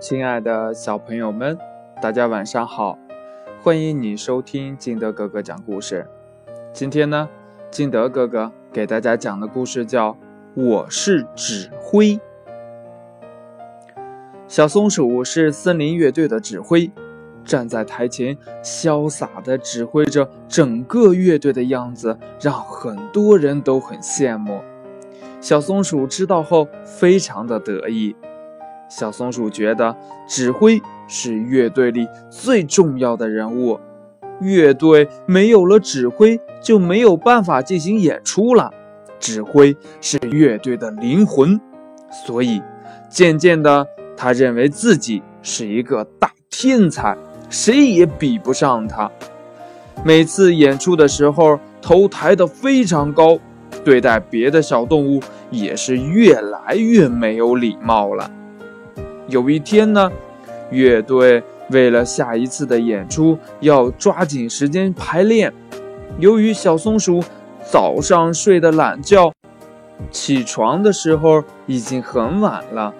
亲爱的小朋友们，大家晚上好！欢迎你收听金德哥哥讲故事。今天呢，金德哥哥给大家讲的故事叫《我是指挥》。小松鼠是森林乐队的指挥，站在台前潇洒地指挥着整个乐队的样子，让很多人都很羡慕。小松鼠知道后，非常的得意。小松鼠觉得指挥是乐队里最重要的人物，乐队没有了指挥就没有办法进行演出了。指挥是乐队的灵魂，所以渐渐的，他认为自己是一个大天才，谁也比不上他。每次演出的时候，头抬得非常高，对待别的小动物也是越来越没有礼貌了。有一天呢，乐队为了下一次的演出要抓紧时间排练。由于小松鼠早上睡的懒觉，起床的时候已经很晚了。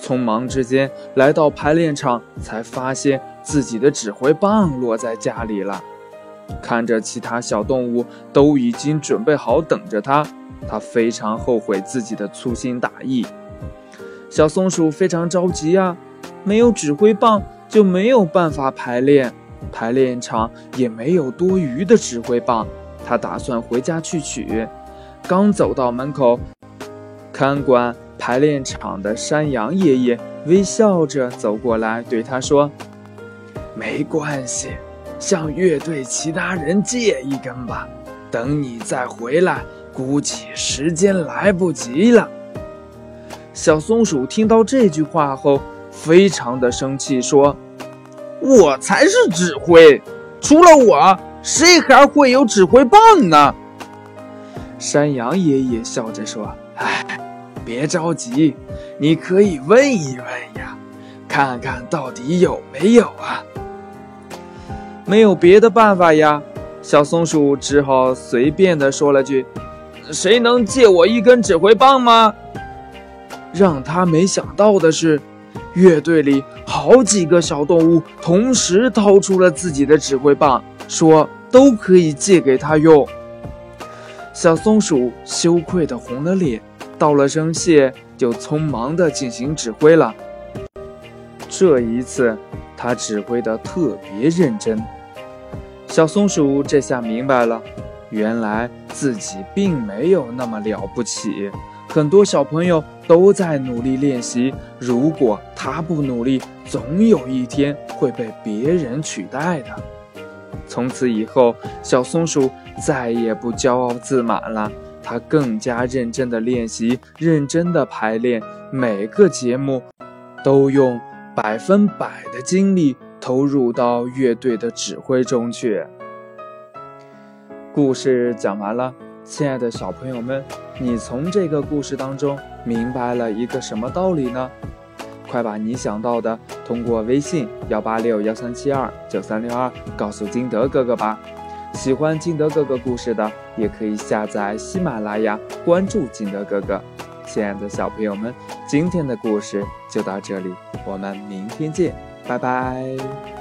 匆忙之间来到排练场，才发现自己的指挥棒落在家里了。看着其他小动物都已经准备好等着他，他非常后悔自己的粗心大意。小松鼠非常着急啊，没有指挥棒就没有办法排练，排练场也没有多余的指挥棒。他打算回家去取。刚走到门口，看管排练场的山羊爷爷微笑着走过来，对他说：“没关系，向乐队其他人借一根吧。等你再回来，估计时间来不及了。”小松鼠听到这句话后，非常的生气，说：“我才是指挥，除了我，谁还会有指挥棒呢？”山羊爷爷笑着说：“哎，别着急，你可以问一问呀，看看到底有没有啊。”没有别的办法呀，小松鼠只好随便的说了句：“谁能借我一根指挥棒吗？”让他没想到的是，乐队里好几个小动物同时掏出了自己的指挥棒，说都可以借给他用。小松鼠羞愧的红了脸，道了声谢，就匆忙的进行指挥了。这一次，他指挥的特别认真。小松鼠这下明白了，原来自己并没有那么了不起。很多小朋友都在努力练习，如果他不努力，总有一天会被别人取代的。从此以后，小松鼠再也不骄傲自满了，它更加认真的练习，认真的排练，每个节目都用百分百的精力投入到乐队的指挥中去。故事讲完了。亲爱的小朋友们，你从这个故事当中明白了一个什么道理呢？快把你想到的通过微信幺八六幺三七二九三六二告诉金德哥哥吧。喜欢金德哥哥故事的，也可以下载喜马拉雅，关注金德哥哥。亲爱的小朋友们，今天的故事就到这里，我们明天见，拜拜。